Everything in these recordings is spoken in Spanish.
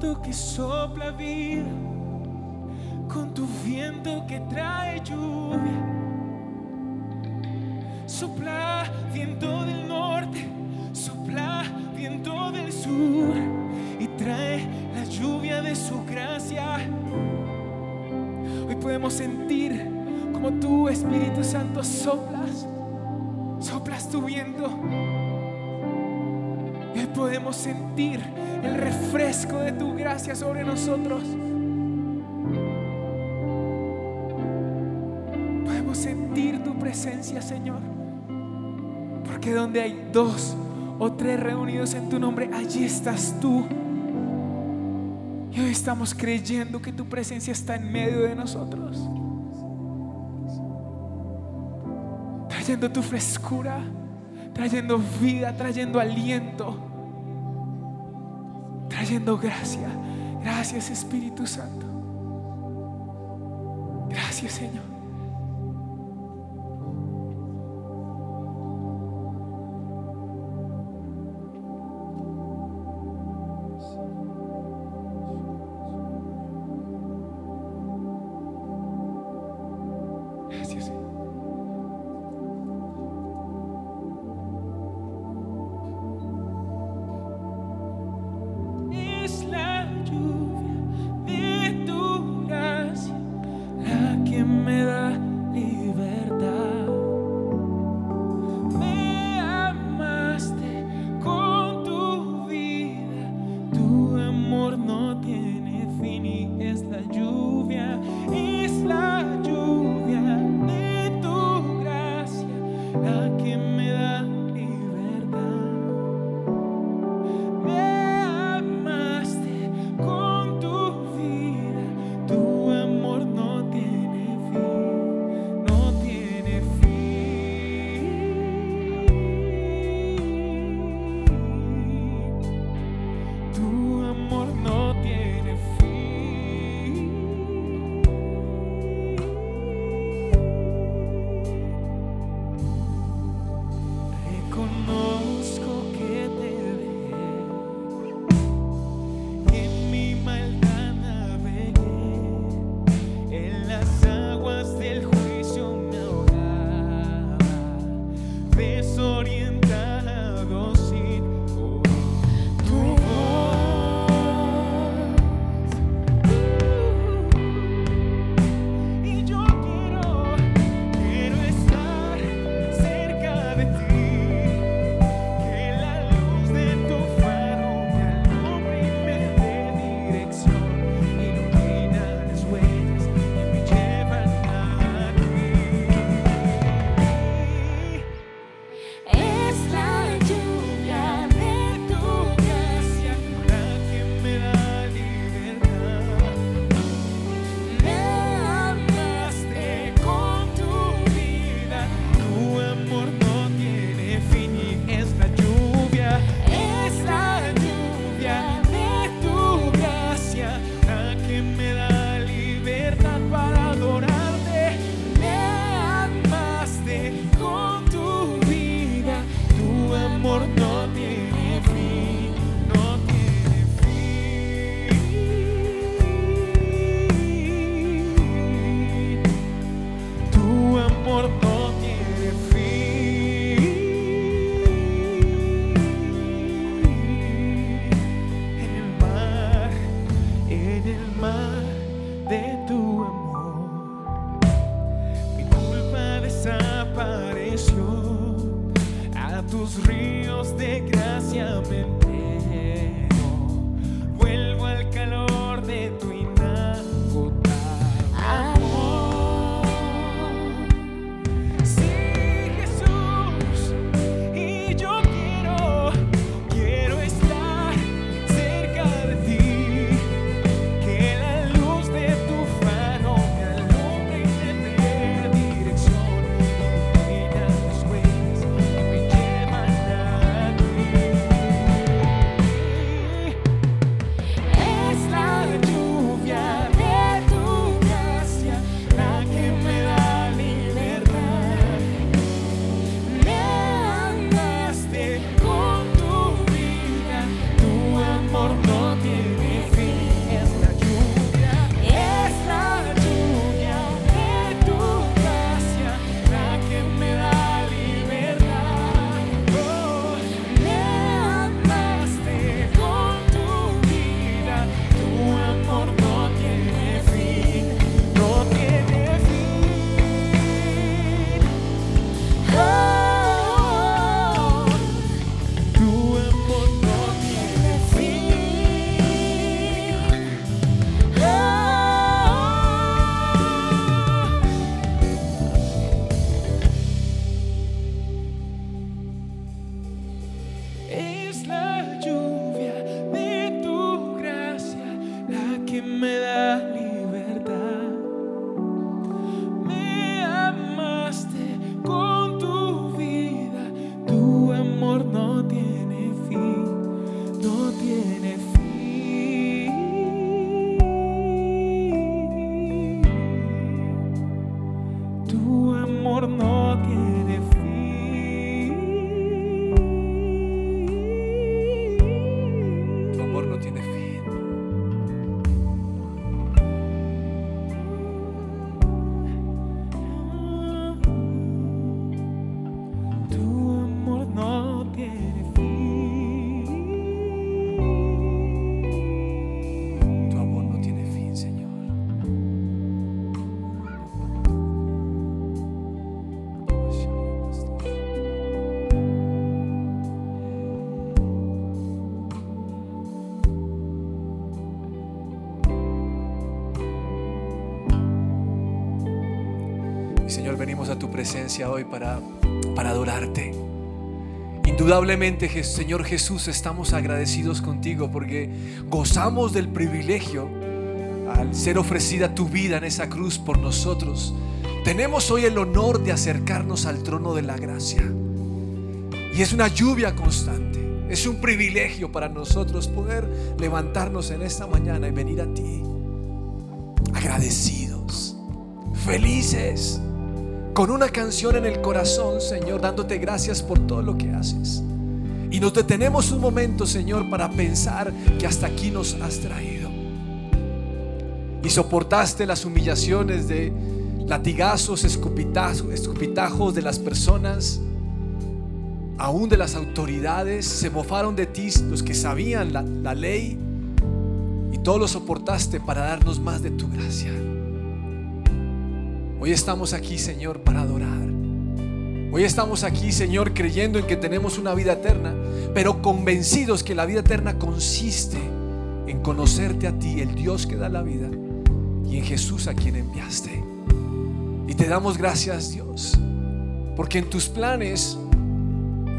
viento que sopla vida, con tu viento que trae lluvia. Sopla viento del norte, sopla viento del sur y trae la lluvia de su gracia. Hoy podemos sentir como tú, Espíritu Santo, soplas, soplas tu viento. Podemos sentir el refresco de tu gracia sobre nosotros. Podemos sentir tu presencia, Señor. Porque donde hay dos o tres reunidos en tu nombre, allí estás tú. Y hoy estamos creyendo que tu presencia está en medio de nosotros. Trayendo tu frescura, trayendo vida, trayendo aliento, trayendo gracia. Gracias Espíritu Santo. Gracias Señor. Hoy para, para adorarte. Indudablemente, Señor Jesús, estamos agradecidos contigo porque gozamos del privilegio al ser ofrecida tu vida en esa cruz por nosotros. Tenemos hoy el honor de acercarnos al trono de la gracia. Y es una lluvia constante. Es un privilegio para nosotros poder levantarnos en esta mañana y venir a ti. Agradecidos, felices, con una canción en el corazón, Señor, dándote gracias por todo lo que haces. Y nos detenemos un momento, Señor, para pensar que hasta aquí nos has traído. Y soportaste las humillaciones de latigazos, escupitajos, escupitajos de las personas, aún de las autoridades. Se mofaron de ti los que sabían la, la ley. Y todo lo soportaste para darnos más de tu gracia. Hoy estamos aquí, Señor, para adorar. Hoy estamos aquí, Señor, creyendo en que tenemos una vida eterna, pero convencidos que la vida eterna consiste en conocerte a ti, el Dios que da la vida, y en Jesús a quien enviaste. Y te damos gracias, Dios, porque en tus planes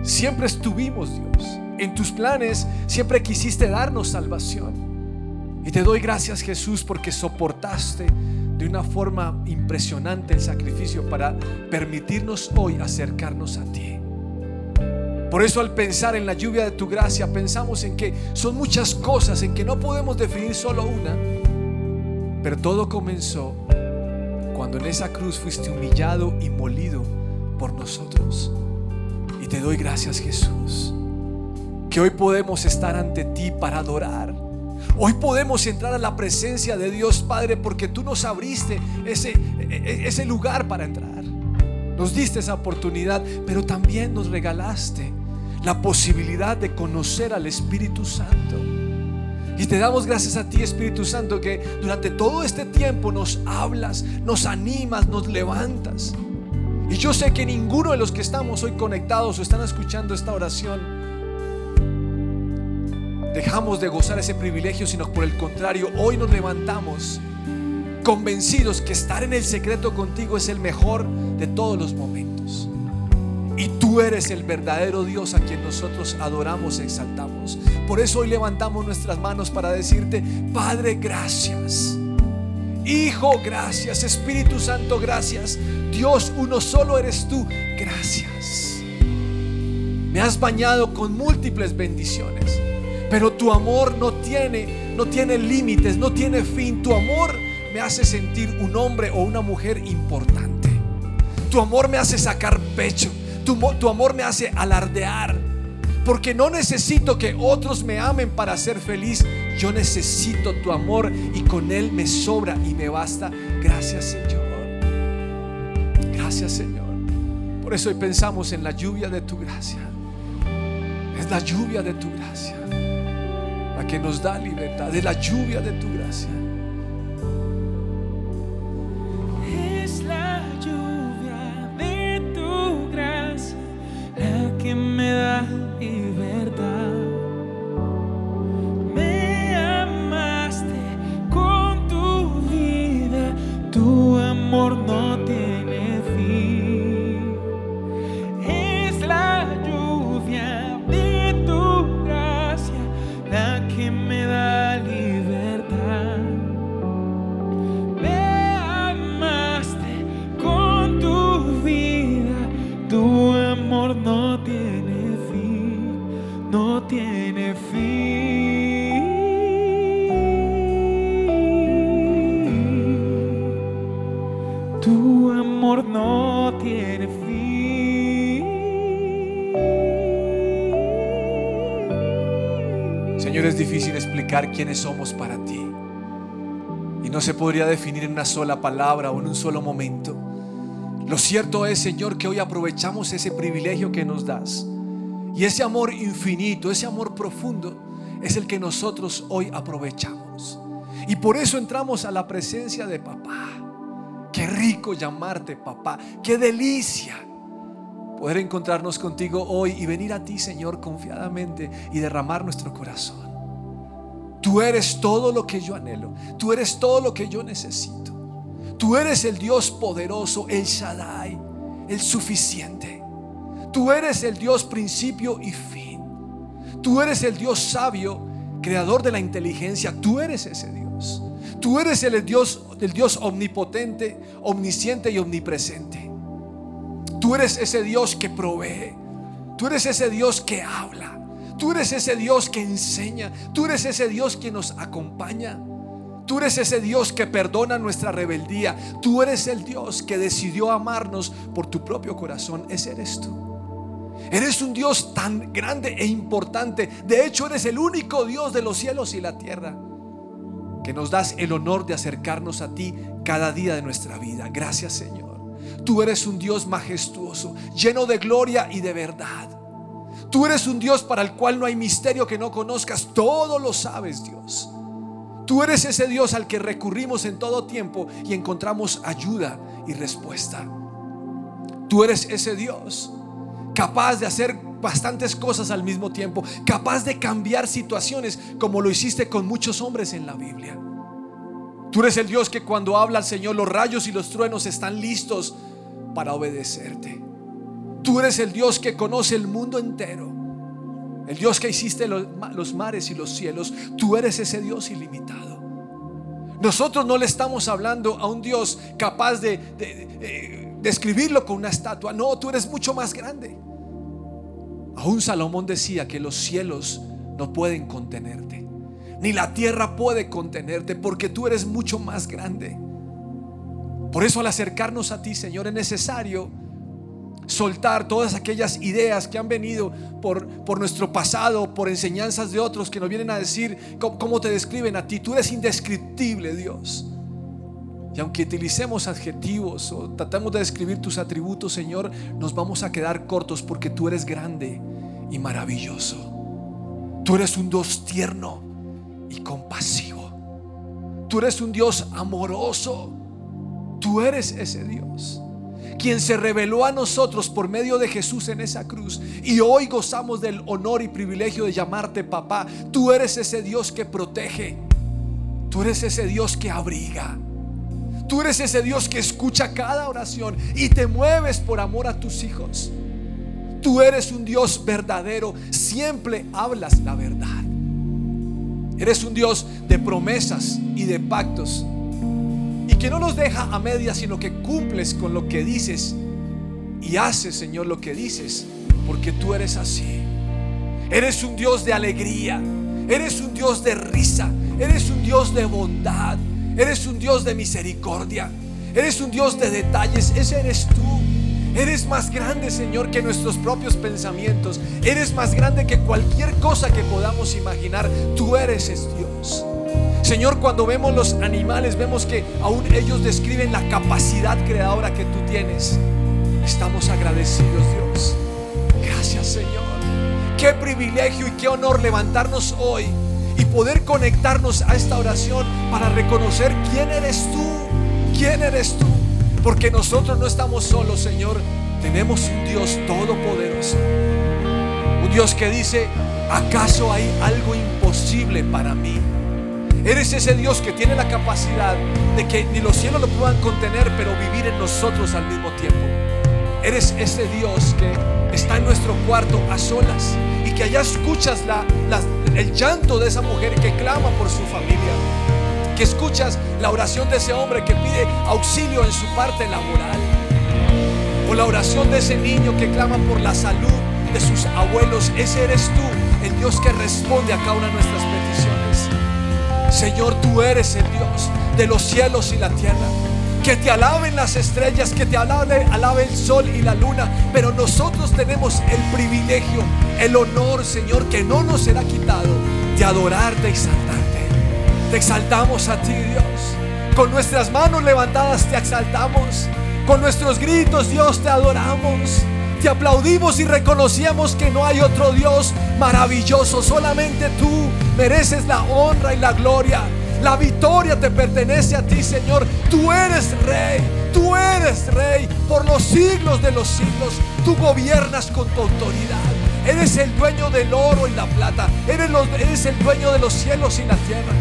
siempre estuvimos, Dios. En tus planes siempre quisiste darnos salvación. Y te doy gracias, Jesús, porque soportaste de una forma impresionante el sacrificio para permitirnos hoy acercarnos a ti. Por eso al pensar en la lluvia de tu gracia, pensamos en que son muchas cosas en que no podemos definir solo una. Pero todo comenzó cuando en esa cruz fuiste humillado y molido por nosotros. Y te doy gracias Jesús, que hoy podemos estar ante ti para adorar. Hoy podemos entrar a la presencia de Dios Padre porque tú nos abriste ese, ese lugar para entrar. Nos diste esa oportunidad, pero también nos regalaste la posibilidad de conocer al Espíritu Santo. Y te damos gracias a ti, Espíritu Santo, que durante todo este tiempo nos hablas, nos animas, nos levantas. Y yo sé que ninguno de los que estamos hoy conectados o están escuchando esta oración dejamos de gozar ese privilegio, sino por el contrario, hoy nos levantamos convencidos que estar en el secreto contigo es el mejor de todos los momentos. Y tú eres el verdadero Dios a quien nosotros adoramos e exaltamos. Por eso hoy levantamos nuestras manos para decirte, Padre, gracias. Hijo, gracias. Espíritu Santo, gracias. Dios, uno solo eres tú. Gracias. Me has bañado con múltiples bendiciones. Pero tu amor no tiene, no tiene límites, no tiene fin. Tu amor me hace sentir un hombre o una mujer importante. Tu amor me hace sacar pecho. Tu, tu, amor me hace alardear. Porque no necesito que otros me amen para ser feliz. Yo necesito tu amor y con él me sobra y me basta. Gracias Señor. Gracias Señor. Por eso hoy pensamos en la lluvia de tu gracia. Es la lluvia de tu gracia que nos da libertad. Es la lluvia de tu gracia. Quiénes somos para ti. Y no se podría definir en una sola palabra o en un solo momento. Lo cierto es, Señor, que hoy aprovechamos ese privilegio que nos das. Y ese amor infinito, ese amor profundo, es el que nosotros hoy aprovechamos. Y por eso entramos a la presencia de papá. Qué rico llamarte papá. Qué delicia poder encontrarnos contigo hoy y venir a ti, Señor, confiadamente y derramar nuestro corazón. Tú eres todo lo que yo anhelo. Tú eres todo lo que yo necesito. Tú eres el Dios poderoso, el Shaddai, el suficiente. Tú eres el Dios principio y fin. Tú eres el Dios sabio, creador de la inteligencia. Tú eres ese Dios. Tú eres el Dios, el Dios omnipotente, omnisciente y omnipresente. Tú eres ese Dios que provee. Tú eres ese Dios que habla. Tú eres ese Dios que enseña. Tú eres ese Dios que nos acompaña. Tú eres ese Dios que perdona nuestra rebeldía. Tú eres el Dios que decidió amarnos por tu propio corazón. Ese eres tú. Eres un Dios tan grande e importante. De hecho, eres el único Dios de los cielos y la tierra que nos das el honor de acercarnos a ti cada día de nuestra vida. Gracias, Señor. Tú eres un Dios majestuoso, lleno de gloria y de verdad. Tú eres un Dios para el cual no hay misterio que no conozcas. Todo lo sabes, Dios. Tú eres ese Dios al que recurrimos en todo tiempo y encontramos ayuda y respuesta. Tú eres ese Dios capaz de hacer bastantes cosas al mismo tiempo, capaz de cambiar situaciones como lo hiciste con muchos hombres en la Biblia. Tú eres el Dios que cuando habla el Señor los rayos y los truenos están listos para obedecerte. Tú eres el Dios que conoce el mundo entero. El Dios que hiciste los, mares y los cielos. Tú eres ese Dios ilimitado. Nosotros no le estamos hablando a un Dios capaz de, de describirlo con una estatua. No, tú eres mucho más grande. Aún Salomón decía que los cielos no pueden contenerte, ni la tierra puede contenerte, porque tú eres mucho más grande. Por eso al acercarnos a ti, Señor, es necesario soltar todas aquellas ideas que han venido por, por nuestro pasado, por enseñanzas de otros que nos vienen a decir cómo, cómo te describen a ti. Tú eres indescriptible, Dios. Y aunque utilicemos adjetivos o tratamos de describir tus atributos, Señor, nos vamos a quedar cortos porque tú eres grande y maravilloso. Tú eres un Dios tierno y compasivo. Tú eres un Dios amoroso. Tú eres ese Dios quien se reveló a nosotros por medio de Jesús en esa cruz. Y hoy gozamos del honor y privilegio de llamarte papá. Tú eres ese Dios que protege. Tú eres ese Dios que abriga. Tú eres ese Dios que escucha cada oración y te mueves por amor a tus hijos. Tú eres un Dios verdadero. Siempre hablas la verdad. Eres un Dios de promesas y de pactos. Que no nos deja a medias, sino que cumples con lo que dices. Y haces, Señor, lo que dices. Porque tú eres así. Eres un Dios de alegría. Eres un Dios de risa. Eres un Dios de bondad. Eres un Dios de misericordia. Eres un Dios de detalles. Ese eres tú. Eres más grande, Señor, que nuestros propios pensamientos. Eres más grande que cualquier cosa que podamos imaginar. Tú eres es Dios. Señor, cuando vemos los animales, vemos que aún ellos describen la capacidad creadora que tú tienes. Estamos agradecidos, Dios. Gracias, Señor. Qué privilegio y qué honor levantarnos hoy y poder conectarnos a esta oración para reconocer quién eres tú. ¿Quién eres tú? Porque nosotros no estamos solos, Señor. Tenemos un Dios todopoderoso. Un Dios que dice, ¿acaso hay algo imposible para mí? Eres ese Dios que tiene la capacidad de que ni los cielos lo puedan contener, pero vivir en nosotros al mismo tiempo. Eres ese Dios que está en nuestro cuarto a solas y que allá escuchas la, el llanto de esa mujer que clama por su familia que escuchas la oración de ese hombre que pide auxilio en su parte laboral. O la oración de ese niño que clama por la salud de sus abuelos. Ese eres tú, el Dios que responde a cada una de nuestras. Señor, tú eres el Dios de los cielos y la tierra. Que te alaben las estrellas, que te alabe, alabe el sol y la luna. Pero nosotros tenemos el privilegio, el honor, Señor, que no nos será quitado de adorarte y exaltarte. Te exaltamos a ti, Dios. Con nuestras manos levantadas te exaltamos. Con nuestros gritos, Dios, te adoramos. Te aplaudimos y reconocíamos que no hay otro Dios maravilloso. Solamente tú mereces la honra y la gloria. La victoria te pertenece a ti, Señor. Tú eres rey. Tú eres rey por los siglos de los siglos. Tú gobiernas con tu autoridad. Eres el dueño del oro y la plata. Eres, los- eres el dueño de los cielos y la tierra.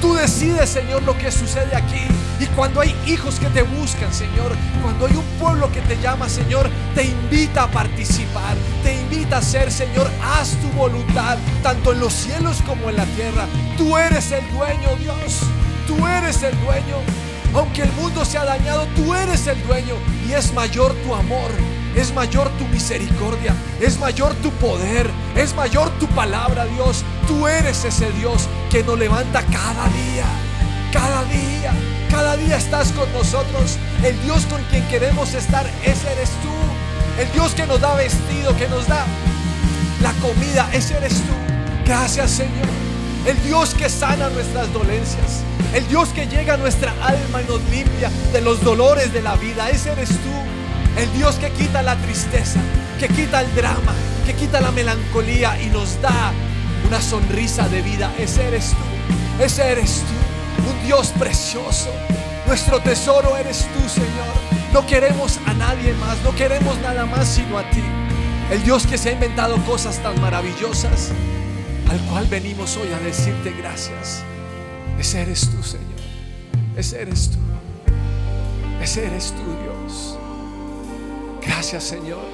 Tú decides, Señor, lo que sucede aquí. Y cuando hay hijos que te buscan, Señor, cuando hay un pueblo que te llama, Señor, te invita a participar, te invita a ser, Señor, haz tu voluntad, tanto en los cielos como en la tierra. Tú eres el dueño, Dios. Tú eres el dueño. Aunque el mundo se ha dañado, tú eres el dueño. Y es mayor tu amor, es mayor tu misericordia, es mayor tu poder, es mayor tu palabra, Dios. Tú eres ese Dios que nos levanta cada día, cada día, cada día estás con nosotros. El Dios con quien queremos estar, ese eres tú. El Dios que nos da vestido, que nos da la comida, ese eres tú. Gracias Señor. El Dios que sana nuestras dolencias. El Dios que llega a nuestra alma y nos limpia de los dolores de la vida. Ese eres tú. El Dios que quita la tristeza, que quita el drama, que quita la melancolía y nos da una sonrisa de vida. Ese eres tú. Ese eres tú. Un Dios precioso. Nuestro tesoro eres tú, Señor. No queremos a nadie más. No queremos nada más sino a ti. El Dios que se ha inventado cosas tan maravillosas, al cual venimos hoy a decirte gracias. Ese eres tú, Señor. Ese eres tú. Ese eres tú, Dios. Gracias, Señor.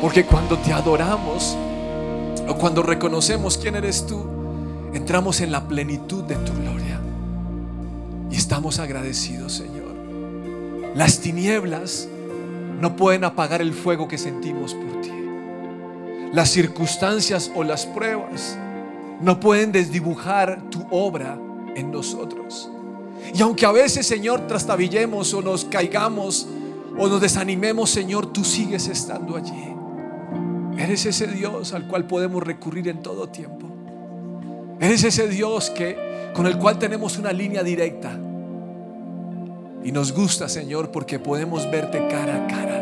Porque cuando te adoramos o cuando reconocemos quién eres tú, entramos en la plenitud de tu gloria. Y estamos agradecidos, Señor. Las tinieblas no pueden apagar el fuego que sentimos por ti. Las circunstancias o las pruebas no pueden desdibujar tu obra en nosotros. Y aunque a veces, Señor, trastabillemos o nos caigamos o nos desanimemos, Señor, tú sigues estando allí. Eres ese Dios al cual podemos recurrir en todo tiempo. Eres ese Dios que con el cual tenemos una línea directa. Y nos gusta, Señor, porque podemos verte cara a cara.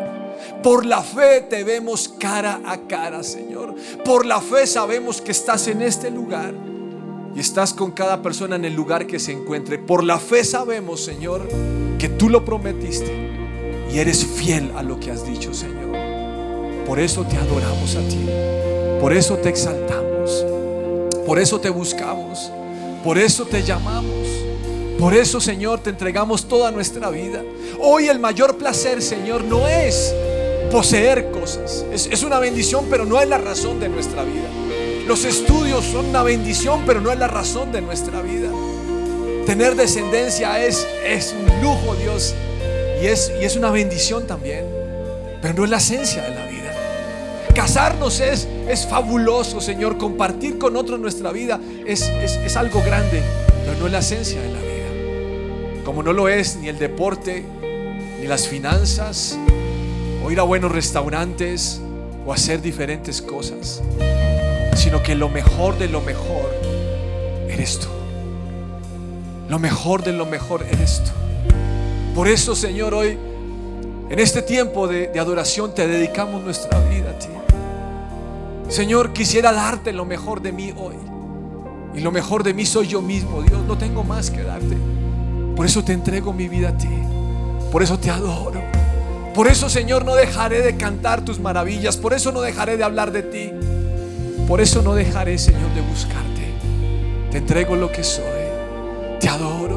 Por la fe te vemos cara a cara, Señor. Por la fe sabemos que estás en este lugar y estás con cada persona en el lugar que se encuentre. Por la fe sabemos, Señor, que tú lo prometiste y eres fiel a lo que has dicho, Señor. Por eso te adoramos a ti. Por eso te exaltamos. Por eso te buscamos. Por eso te llamamos. Por eso, Señor, te entregamos toda nuestra vida. Hoy el mayor placer, Señor, no es poseer cosas. Es, una bendición, pero no es la razón de nuestra vida. Los estudios son una bendición, pero no es la razón de nuestra vida. Tener descendencia es, es un lujo, Dios. Y es, y es una bendición también. Pero no es la esencia de la vida. Casarnos es, es fabuloso, Señor. Compartir con otros nuestra vida es, es, es algo grande, pero no es la esencia de la vida. Como no lo es ni el deporte, ni las finanzas, o ir a buenos restaurantes, o hacer diferentes cosas, sino que lo mejor de lo mejor eres tú. Lo mejor de lo mejor eres tú. Por eso, Señor, hoy, en este tiempo de, de adoración, te dedicamos nuestra vida a ti. Señor, quisiera darte lo mejor de mí hoy. Y lo mejor de mí soy yo mismo, Dios. No tengo más que darte. Por eso te entrego mi vida a ti. Por eso te adoro. Por eso, Señor, no dejaré de cantar tus maravillas. Por eso no dejaré de hablar de ti. Por eso no dejaré, Señor, de buscarte. Te entrego lo que soy. Te adoro,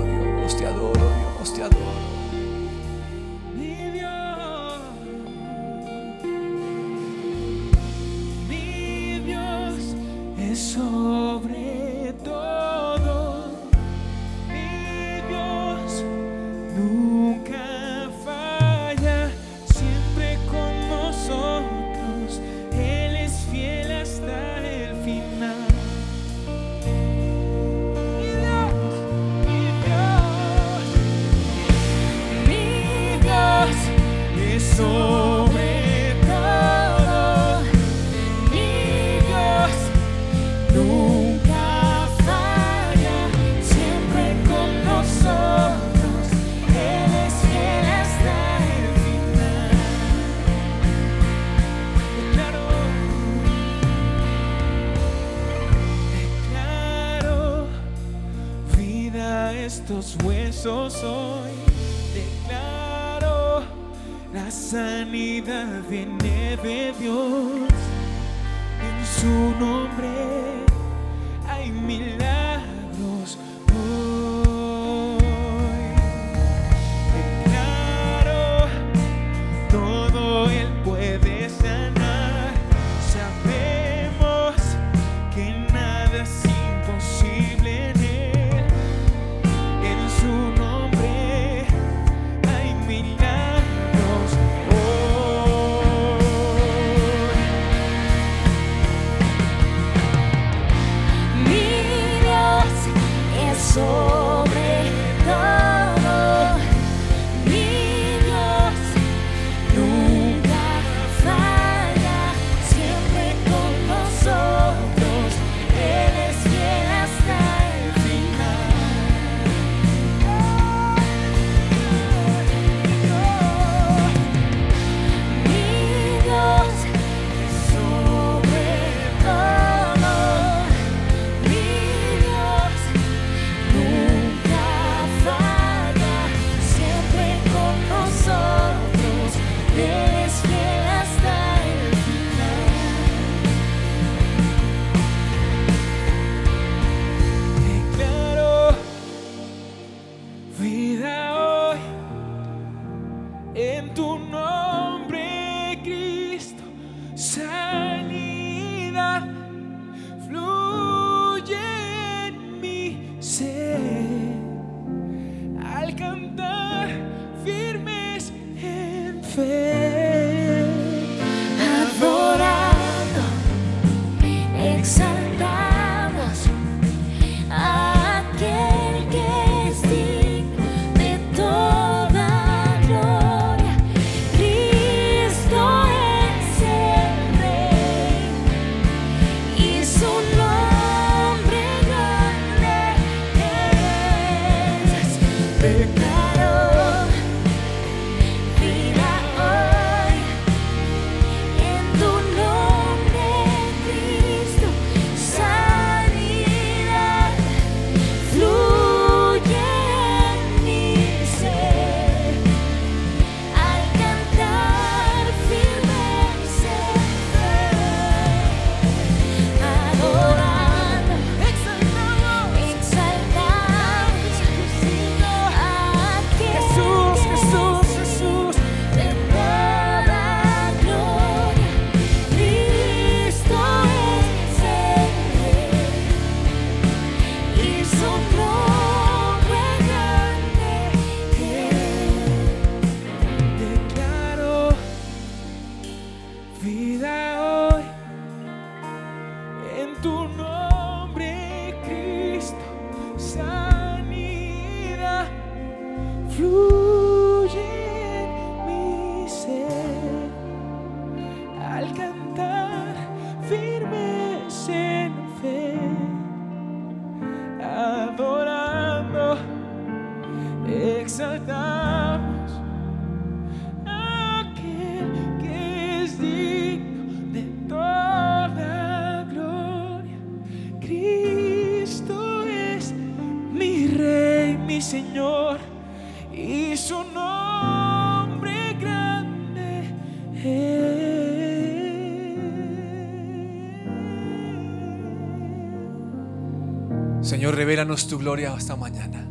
revélanos tu gloria esta mañana.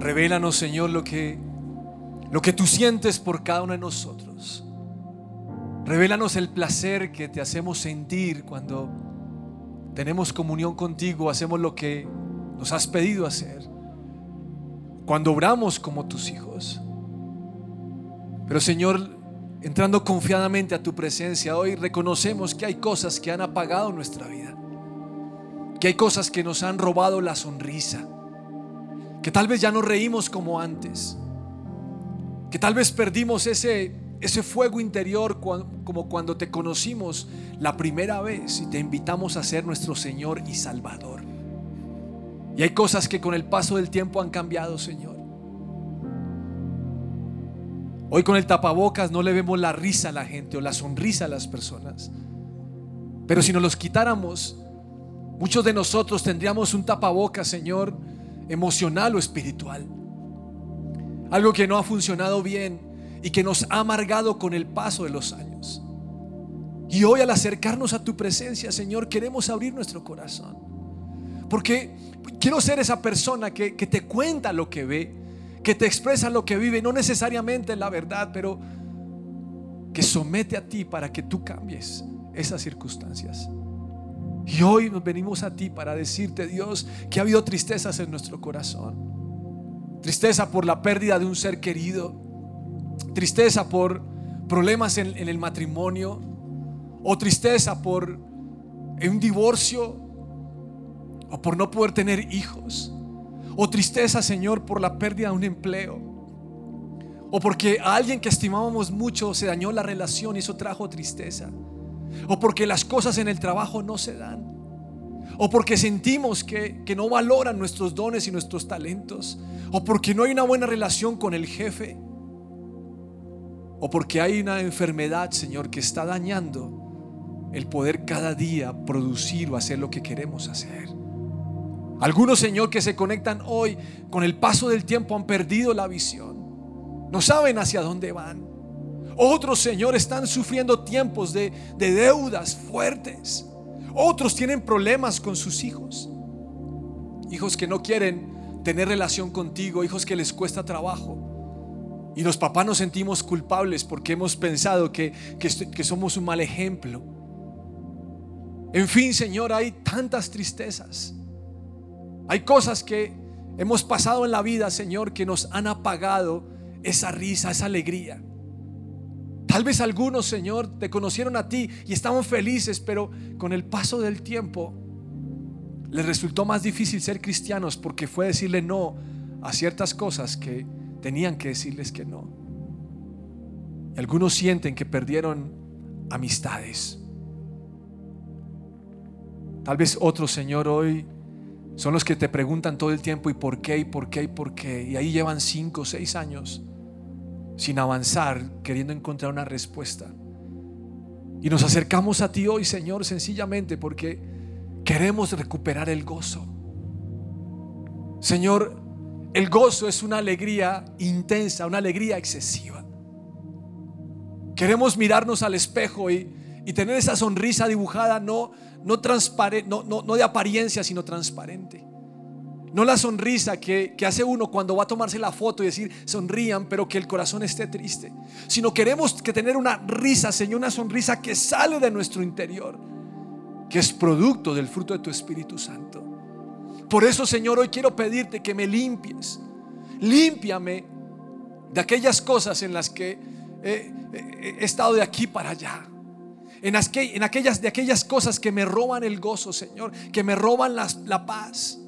Revélanos, Señor, lo que, lo que tú sientes por cada uno de nosotros. Revélanos el placer que te hacemos sentir cuando tenemos comunión contigo, hacemos lo que nos has pedido hacer. Cuando obramos como tus hijos. Pero Señor, entrando confiadamente a tu presencia hoy, reconocemos que hay cosas que han apagado nuestra vida. Que hay cosas que nos han robado la sonrisa. Que tal vez ya no reímos como antes. Que tal vez perdimos ese, ese fuego interior como cuando te conocimos la primera vez y te invitamos a ser nuestro Señor y Salvador. Y hay cosas que con el paso del tiempo han cambiado, Señor. Hoy con el tapabocas no le vemos la risa a la gente o la sonrisa a las personas. Pero si nos los quitáramos, muchos de nosotros tendríamos un tapabocas, Señor, emocional o espiritual. Algo que no ha funcionado bien y que nos ha amargado con el paso de los años. Y hoy al acercarnos a tu presencia, Señor, queremos abrir nuestro corazón. Porque quiero ser esa persona que, que te cuenta lo que ve, que te expresa lo que vive, no necesariamente la verdad, pero que somete a ti para que tú cambies esas circunstancias. Y hoy nos venimos a ti para decirte, Dios, que ha habido tristezas en nuestro corazón. Tristeza por la pérdida de un ser querido. Tristeza por problemas en, el matrimonio. O tristeza por un divorcio. O por no poder tener hijos. O tristeza, Señor, por la pérdida de un empleo. O porque a alguien que estimábamos mucho se dañó la relación y eso trajo tristeza. O porque las cosas en el trabajo no se dan. O porque sentimos que, que no valoran nuestros dones y nuestros talentos. O porque no hay una buena relación con el jefe. O porque hay una enfermedad, Señor, que está dañando el poder cada día producir o hacer lo que queremos hacer. Algunos, Señor, que se conectan hoy con el paso del tiempo han perdido la visión. No saben hacia dónde van. Otros, Señor, están sufriendo tiempos de, de deudas fuertes. Otros tienen problemas con sus hijos. Hijos que no quieren tener relación contigo, hijos que les cuesta trabajo. Y los papás nos sentimos culpables porque hemos pensado que, que, que somos un mal ejemplo. En fin, Señor, hay tantas tristezas. Hay cosas que hemos pasado en la vida, Señor, que nos han apagado esa risa, esa alegría. Tal vez algunos, Señor, te conocieron a ti y estaban felices, pero con el paso del tiempo les resultó más difícil ser cristianos porque fue decirle no a ciertas cosas que tenían que decirles que no. Algunos sienten que perdieron amistades. Tal vez otros, Señor, hoy son los que te preguntan todo el tiempo y por qué, y por qué, y por qué. Y ahí llevan cinco o seis años sin avanzar, queriendo encontrar una respuesta. Y nos acercamos a ti hoy, Señor, sencillamente porque queremos recuperar el gozo. Señor, el gozo es una alegría intensa, una alegría excesiva. Queremos mirarnos al espejo y, y tener esa sonrisa dibujada, no, no, no, no, no de apariencia, sino transparente. No la sonrisa que, que, hace uno cuando va a tomarse la foto y decir sonrían, pero que el corazón esté triste. Sino queremos que tener una risa, Señor, una sonrisa que sale de nuestro interior, que es producto del fruto de tu Espíritu Santo. Por eso, Señor, hoy quiero pedirte que me limpies. Límpiame de aquellas cosas en las que he, estado de aquí para allá. en, aqu- en aquellas, de aquellas cosas que me roban el gozo, Señor, que me roban la paz.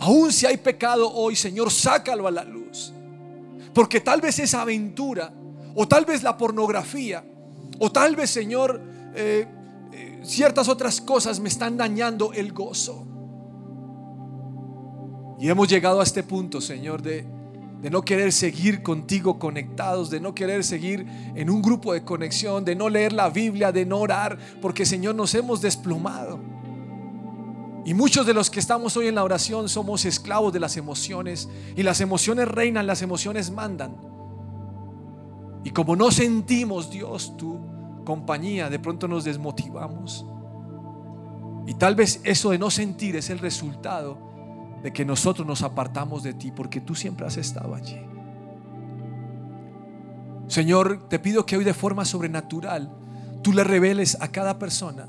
Aún si hay pecado hoy, Señor, sácalo a la luz. Porque tal vez esa aventura, o tal vez la pornografía, o tal vez, Señor, eh, eh, ciertas otras cosas me están dañando el gozo. Y hemos llegado a este punto, Señor, de, de no querer seguir contigo conectados, de no querer seguir en un grupo de conexión, de no leer la Biblia, de no orar, porque, Señor, nos hemos desplomado. Y muchos de los que estamos hoy en la oración somos esclavos de las emociones. Y las emociones reinan, las emociones mandan. Y como no sentimos, Dios, tu compañía, de pronto nos desmotivamos. Y tal vez eso de no sentir es el resultado de que nosotros nos apartamos de ti, porque tú siempre has estado allí. Señor, te pido que hoy de forma sobrenatural tú le reveles a cada persona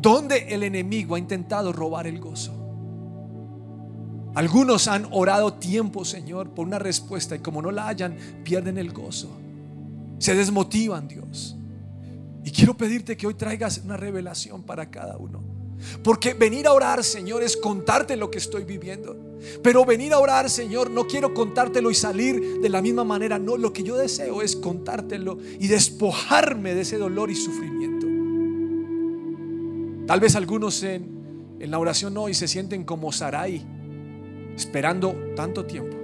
donde el enemigo ha intentado robar el gozo. Algunos han orado tiempo, Señor, por una respuesta y como no la hayan, pierden el gozo. Se desmotivan, Dios. Y quiero pedirte que hoy traigas una revelación para cada uno. Porque venir a orar, Señor, es contarte lo que estoy viviendo. Pero venir a orar, Señor, no quiero contártelo y salir de la misma manera. No, lo que yo deseo es contártelo y despojarme de ese dolor y sufrimiento. Tal vez algunos en, en la oración hoy se sienten como Sarai, esperando tanto tiempo.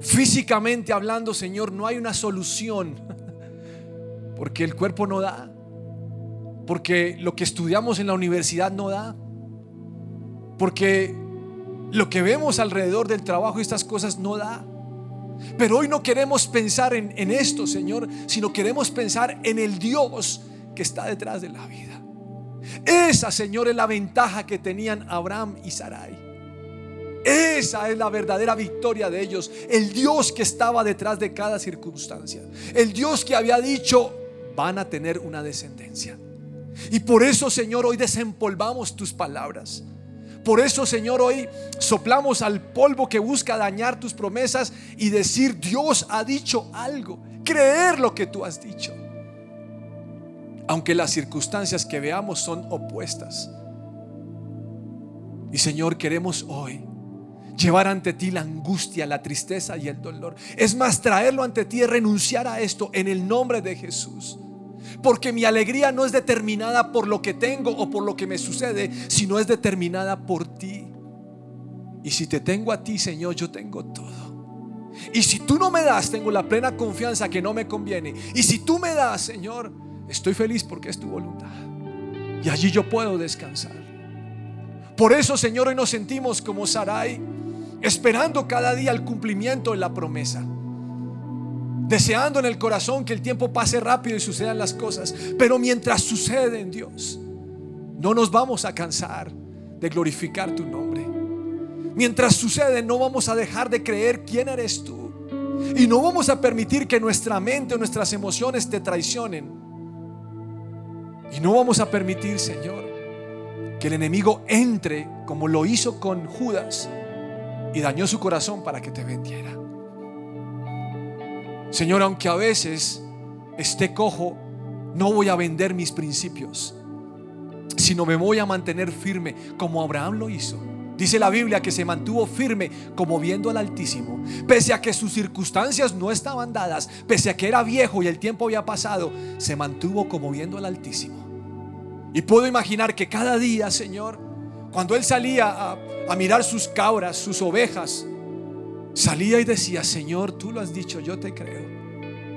Físicamente hablando, Señor, no hay una solución. Porque el cuerpo no da. Porque lo que estudiamos en la universidad no da. Porque lo que vemos alrededor del trabajo y estas cosas no da. Pero hoy no queremos pensar en, en esto, Señor, sino queremos pensar en el Dios que está detrás de la vida. Esa, Señor, es la ventaja que tenían Abraham y Sarai. Esa es la verdadera victoria de ellos. El Dios que estaba detrás de cada circunstancia. El Dios que había dicho, van a tener una descendencia. Y por eso, Señor, hoy desempolvamos tus palabras. Por eso, Señor, hoy soplamos al polvo que busca dañar tus promesas y decir, Dios ha dicho algo. Creer lo que tú has dicho. Aunque las circunstancias que veamos son opuestas. Y Señor, queremos hoy llevar ante ti la angustia, la tristeza y el dolor. Es más, traerlo ante ti es renunciar a esto en el nombre de Jesús. Porque mi alegría no es determinada por lo que tengo o por lo que me sucede, sino es determinada por ti. Y si te tengo a ti, Señor, yo tengo todo. Y si tú no me das, tengo la plena confianza que no me conviene. Y si tú me das, Señor, estoy feliz porque es tu voluntad. Y allí yo puedo descansar. Por eso, Señor, hoy nos sentimos como Sarai, esperando cada día el cumplimiento de la promesa. Deseando en el corazón que el tiempo pase rápido y sucedan las cosas. Pero mientras suceden, Dios, no nos vamos a cansar de glorificar tu nombre. Mientras sucede, no vamos a dejar de creer quién eres tú. Y no vamos a permitir que nuestra mente o nuestras emociones te traicionen. Y no vamos a permitir, Señor, que el enemigo entre como lo hizo con Judas y dañó su corazón para que te vendiera. Señor, aunque a veces esté cojo, no voy a vender mis principios, sino me voy a mantener firme como Abraham lo hizo. Dice la Biblia que se mantuvo firme como viendo al Altísimo, pese a que sus circunstancias no estaban dadas, pese a que era viejo y el tiempo había pasado, se mantuvo como viendo al Altísimo. Y puedo imaginar que cada día, Señor, cuando él salía a, a mirar sus cabras, sus ovejas, salía y decía, Señor, tú lo has dicho, yo te creo.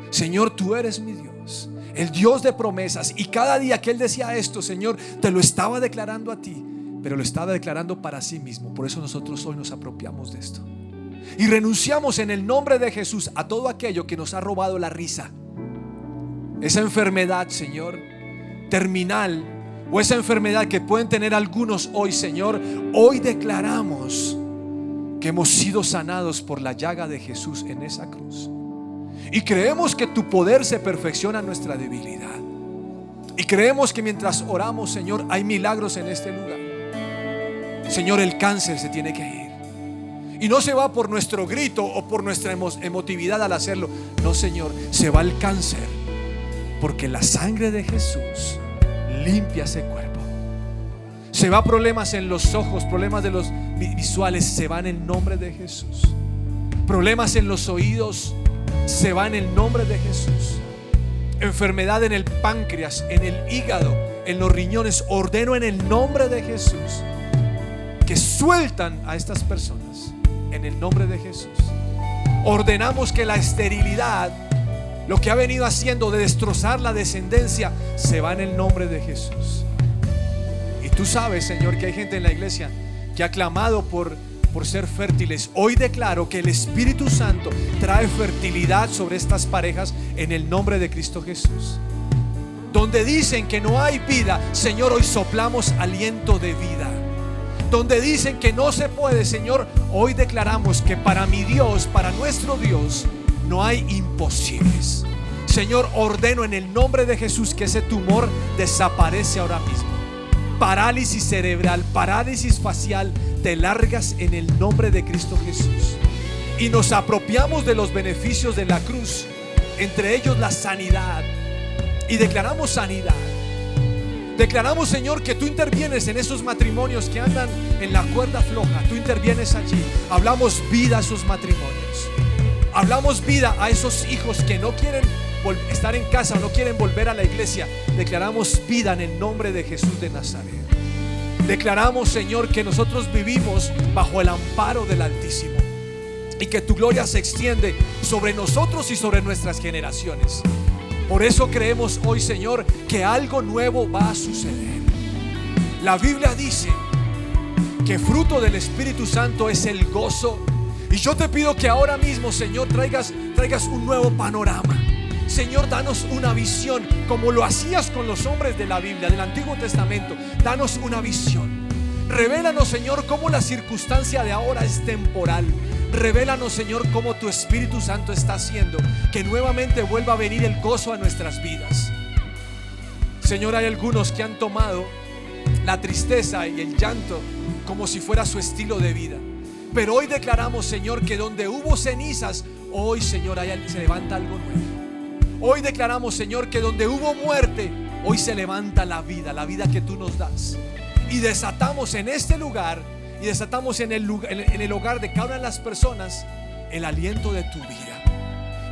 Señor, tú eres mi Dios, el Dios de promesas. Y cada día que él decía esto, Señor, te lo estaba declarando a ti, pero lo estaba declarando para sí mismo. Por eso nosotros hoy nos apropiamos de esto. Y renunciamos en el nombre de Jesús a todo aquello que nos ha robado la risa. Esa enfermedad, Señor, terminal o esa enfermedad que pueden tener algunos hoy, Señor, hoy declaramos que hemos sido sanados por la llaga de Jesús en esa cruz. Y creemos que tu poder se perfecciona en nuestra debilidad. Y creemos que mientras oramos, Señor, hay milagros en este lugar. Señor, el cáncer se tiene que ir. Y no se va por nuestro grito o por nuestra emo- emotividad al hacerlo. No, Señor, se va el cáncer. Porque la sangre de Jesús limpia ese cuerpo. Se va problemas en los ojos, problemas de los vi- visuales, se van en el nombre de Jesús. Problemas en los oídos, se va en el nombre de Jesús. Enfermedad en el páncreas, en el hígado, en los riñones, ordeno en el nombre de Jesús que sueltan a estas personas en el nombre de Jesús. Ordenamos que la esterilidad, lo que ha venido haciendo de destrozar la descendencia, se va en el nombre de Jesús. Y tú sabes, Señor, que hay gente en la iglesia que ha clamado por, por ser fértiles. Hoy declaro que el Espíritu Santo trae fertilidad sobre estas parejas en el nombre de Cristo Jesús. Donde dicen que no hay vida, Señor, hoy soplamos aliento de vida. Donde dicen que no se puede, Señor, hoy declaramos que para mi Dios, para nuestro Dios, no hay imposibles. Señor, ordeno en el nombre de Jesús que ese tumor desaparece ahora mismo. Parálisis cerebral, parálisis facial, te largas en el nombre de Cristo Jesús. Y nos apropiamos de los beneficios de la cruz, entre ellos la sanidad. Y declaramos sanidad. Declaramos, Señor, que tú intervienes en esos matrimonios que andan en la cuerda floja. Tú intervienes allí. Hablamos vida a esos matrimonios. Hablamos vida a esos hijos que no quieren estar en casa no quieren volver a la iglesia. Declaramos vida en el nombre de Jesús de Nazaret. Declaramos, Señor, que nosotros vivimos bajo el amparo del Altísimo y que tu gloria se extiende sobre nosotros y sobre nuestras generaciones. Por eso creemos hoy, Señor, que algo nuevo va a suceder. La Biblia dice que fruto del Espíritu Santo es el gozo. Y yo te pido que ahora mismo, Señor, traigas, traigas un nuevo panorama. Señor, danos una visión como lo hacías con los hombres de la Biblia, del Antiguo Testamento. Danos una visión. Revélanos, Señor, cómo la circunstancia de ahora es temporal. Revélanos, Señor, cómo tu Espíritu Santo está haciendo que nuevamente vuelva a venir el gozo a nuestras vidas. Señor, hay algunos que han tomado la tristeza y el llanto como si fuera su estilo de vida. Pero hoy declaramos, Señor, que donde hubo cenizas, hoy, Señor, se levanta algo nuevo. Hoy declaramos, Señor, que donde hubo muerte, hoy se levanta la vida, la vida que tú nos das. Y desatamos en este lugar y desatamos en el, lugar- en el- hogar de cada una de las personas el aliento de tu vida.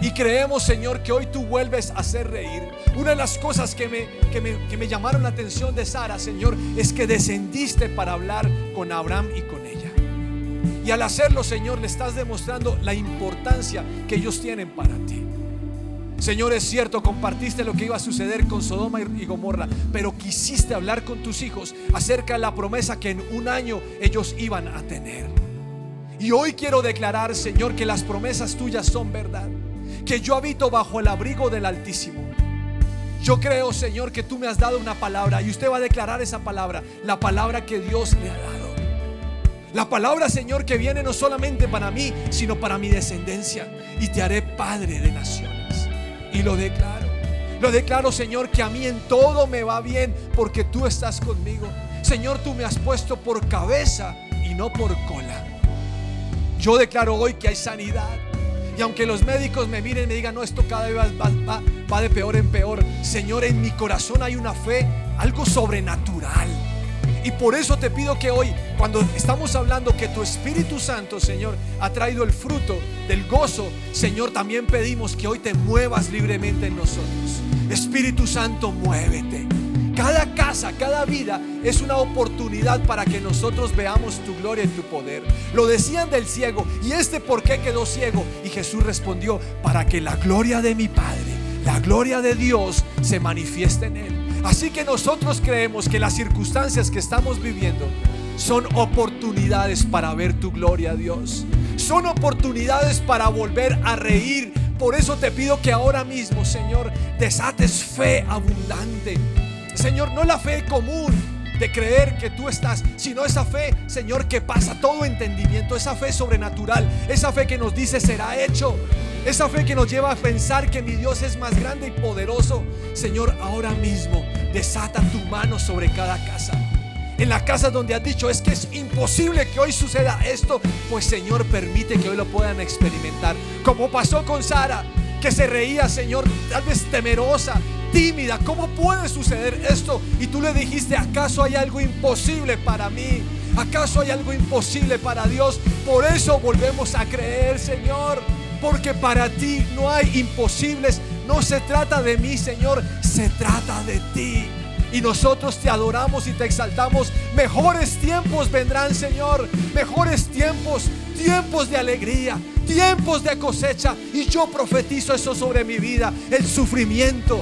Y creemos, Señor, que hoy tú vuelves a hacer reír. Una de las cosas que me, que me, que me llamaron la atención de Sara, Señor, es que descendiste para hablar con Abraham y con ella. Y al hacerlo, Señor, le estás demostrando la importancia que ellos tienen para ti. Señor, es cierto, compartiste lo que iba a suceder con Sodoma y Gomorra, pero quisiste hablar con tus hijos acerca de la promesa que en un año ellos iban a tener. Y hoy quiero declarar, Señor, que las promesas tuyas son verdad, que yo habito bajo el abrigo del Altísimo. Yo creo, Señor, que tú me has dado una palabra y usted va a declarar esa palabra, la palabra que Dios le ha dado. La palabra, Señor, que viene no solamente para mí, sino para mi descendencia. Y te haré padre de naciones. Y lo declaro. Lo declaro, Señor, que a mí en todo me va bien porque tú estás conmigo. Señor, tú me has puesto por cabeza y no por cola. Yo declaro hoy que hay sanidad. Y aunque los médicos me miren y me digan, no, esto cada vez va, va- va de peor en peor, Señor, en mi corazón hay una fe, algo sobrenatural. Y por eso te pido que hoy, cuando estamos hablando que tu Espíritu Santo, Señor, ha traído el fruto del gozo, Señor, también pedimos que hoy te muevas libremente en nosotros. Espíritu Santo, muévete. Cada casa, cada vida es una oportunidad para que nosotros veamos tu gloria y tu poder. Lo decían del ciego, ¿y este por qué quedó ciego? Y Jesús respondió, para que la gloria de mi Padre, la gloria de Dios se manifieste en él. Así que nosotros creemos que las circunstancias que estamos viviendo son oportunidades para ver tu gloria, Dios. Son oportunidades para volver a reír. Por eso te pido que ahora mismo, Señor, desates fe abundante. Señor, no la fe común de creer que tú estás, sino esa fe, Señor, que pasa todo entendimiento, esa fe sobrenatural, esa fe que nos dice será hecho, esa fe que nos lleva a pensar que mi Dios es más grande y poderoso. Señor, ahora mismo desata tu mano sobre cada casa. En la casa donde has dicho es que es imposible que hoy suceda esto, pues Señor permite que hoy lo puedan experimentar. Como pasó con Sara, que se reía, Señor, tal vez temerosa, tímida. ¿Cómo puede suceder esto? Y tú le dijiste, ¿acaso hay algo imposible para mí? ¿Acaso hay algo imposible para Dios? Por eso volvemos a creer, Señor. Porque para ti no hay imposibles. No se trata de mí, Señor. Se trata de ti. Y nosotros te adoramos y te exaltamos. Mejores tiempos vendrán, Señor. Mejores tiempos. Tiempos de alegría. Tiempos de cosecha. Y yo profetizo eso sobre mi vida. El sufrimiento.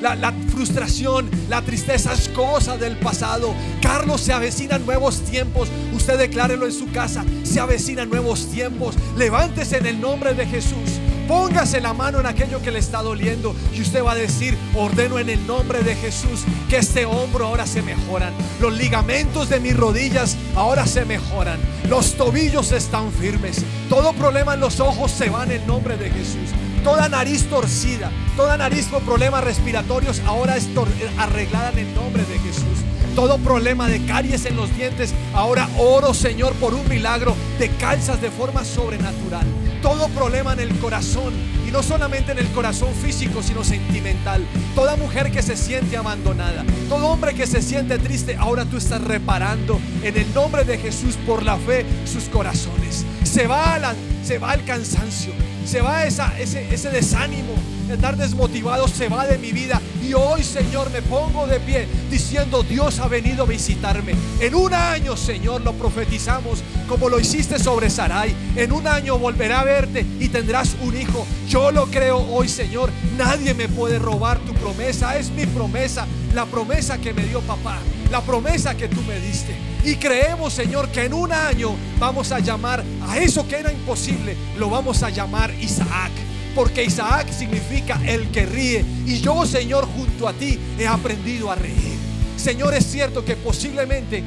La, frustración, la tristeza es cosa del pasado. Carlos, se avecinan nuevos tiempos. Usted declárelo en su casa. Se avecinan nuevos tiempos. Levántese en el nombre de Jesús. Póngase la mano en aquello que le está doliendo y usted va a decir, ordeno en el nombre de Jesús que este hombro ahora se mejoran. Los ligamentos de mis rodillas ahora se mejoran. Los tobillos están firmes. Todo problema en los ojos se va en el nombre de Jesús. Toda nariz torcida, toda nariz con problemas respiratorios ahora es arreglada en el nombre de Jesús. Todo problema de caries en los dientes, ahora oro Señor por un milagro de calzas de forma sobrenatural. Todo problema en el corazón y no solamente en el corazón físico, sino sentimental. Toda mujer que se siente abandonada, todo hombre que se siente triste, ahora tú estás reparando en el nombre de Jesús por la fe sus corazones. Se va, la- se va el cansancio, se va esa, ese, ese desánimo estar desmotivado, se va de mi vida. Y hoy, Señor, me pongo de pie diciendo, Dios ha venido a visitarme. En un año, Señor, lo profetizamos como lo hiciste sobre Sarai. En un año volverá a verte y tendrás un hijo. Yo lo creo hoy, Señor. Nadie me puede robar tu promesa. Es mi promesa, la promesa que me dio papá, la promesa que tú me diste. Y creemos, Señor, que en un año vamos a llamar a eso que era imposible, lo vamos a llamar Isaac. Porque Isaac significa el que ríe. Y yo, Señor, junto a ti he aprendido a reír. Señor, es cierto que posiblemente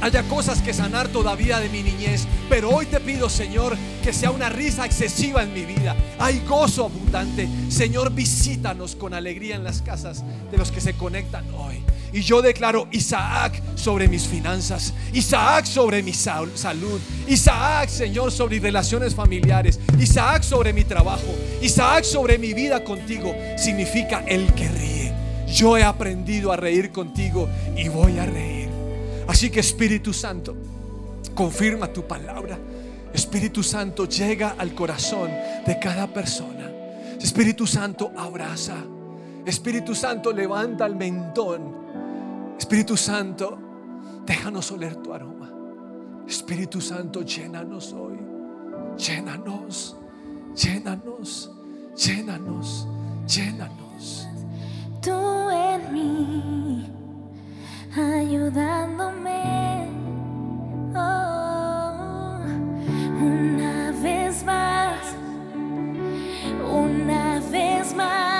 haya cosas que sanar todavía de mi niñez, pero hoy te pido, Señor, que sea una risa excesiva en mi vida. Hay gozo abundante. Señor, visítanos con alegría en las casas de los que se conectan hoy. Y yo declaro Isaac sobre mis finanzas, Isaac sobre mi sal- salud, Isaac, Señor, sobre mis relaciones familiares, Isaac sobre mi trabajo, Isaac sobre mi vida contigo. Significa el que ríe. Yo he aprendido a reír contigo y voy a reír. Así que Espíritu Santo, confirma tu palabra. Espíritu Santo llega al corazón de cada persona. Espíritu Santo abraza. Espíritu Santo levanta el mentón. Espíritu Santo, déjanos oler tu aroma. Espíritu Santo, llénanos hoy. Llénanos, llénanos, llénanos, llénanos. tú en mí, ayudándome. Oh, una vez más, una vez más,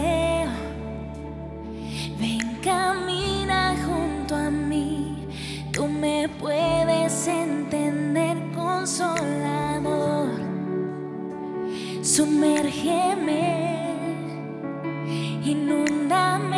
consolador. Sumérgeme. Inúndame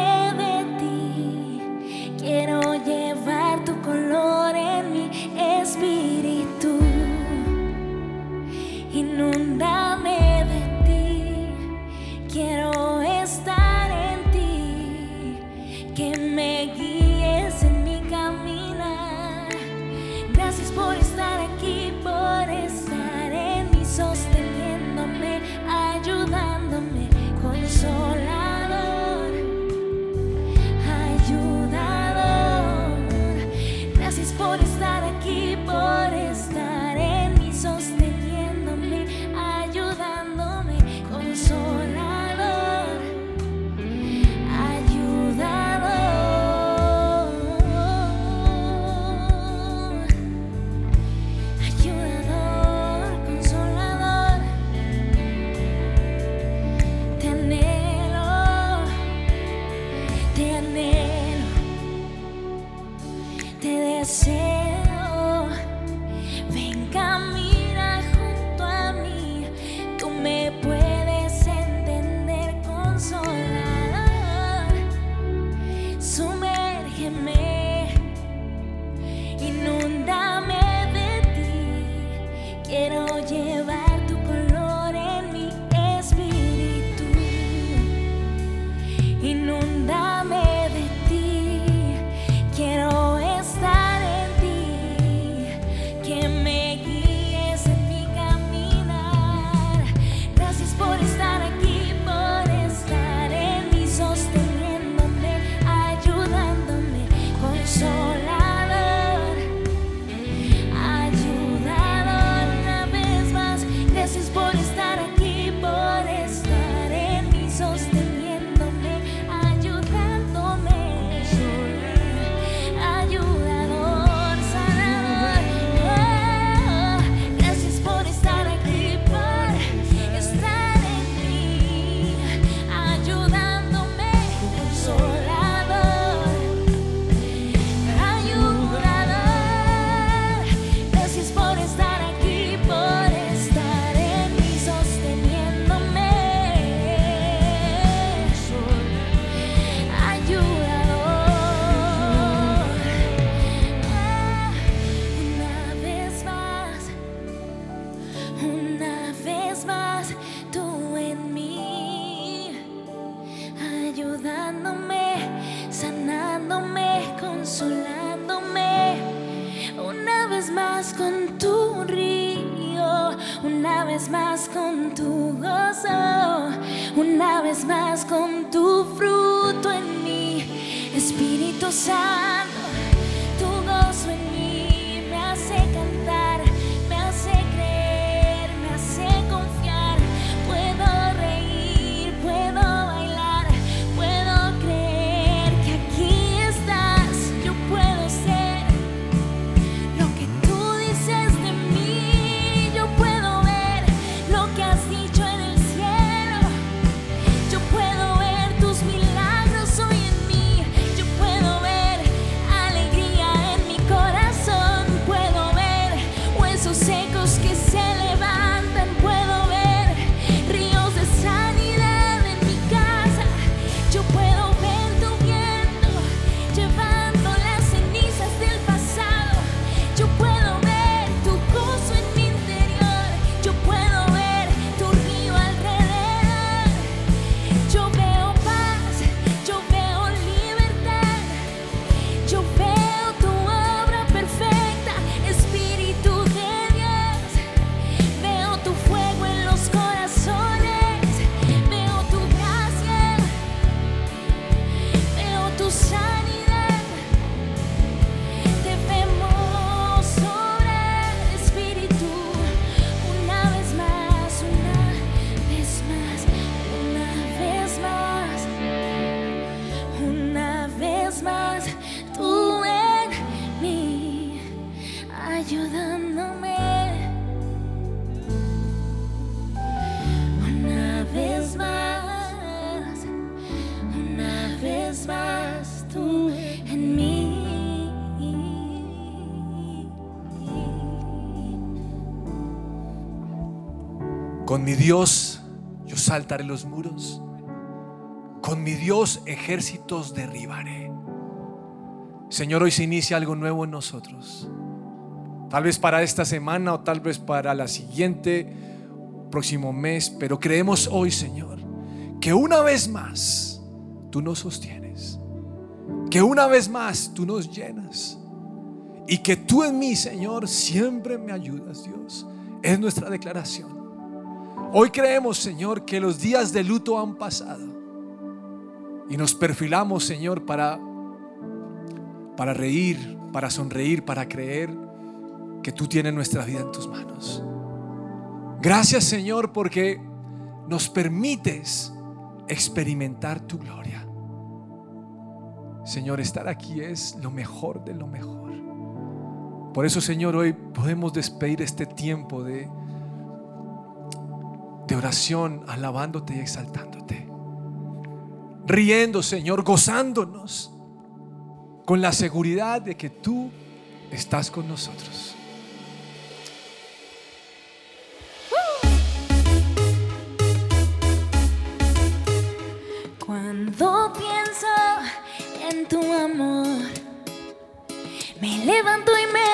mi Dios yo saltaré los muros. Con mi Dios ejércitos derribaré. Señor, hoy se inicia algo nuevo en nosotros. Tal vez para esta semana o tal vez para la siguiente, próximo mes, pero creemos hoy, Señor, que una vez más tú nos sostienes, que una vez más tú nos llenas y que tú en mí, Señor, siempre me ayudas, Dios. Es nuestra declaración. Hoy creemos, Señor, que los días de luto han pasado. Y nos perfilamos, Señor, para para reír, para sonreír, para creer que tú tienes nuestra vida en tus manos. Gracias, Señor, porque nos permites experimentar tu gloria. Señor, estar aquí es lo mejor de lo mejor. Por eso, Señor, hoy podemos despedir este tiempo de de oración, alabándote y exaltándote. Riendo, Señor, gozándonos con la seguridad de que tú estás con nosotros. Cuando pienso en tu amor, me levanto y me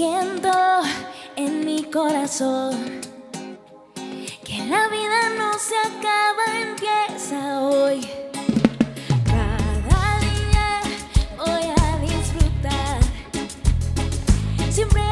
Siento en mi corazón que la vida no se acaba, empieza hoy. Cada día voy a disfrutar. Siempre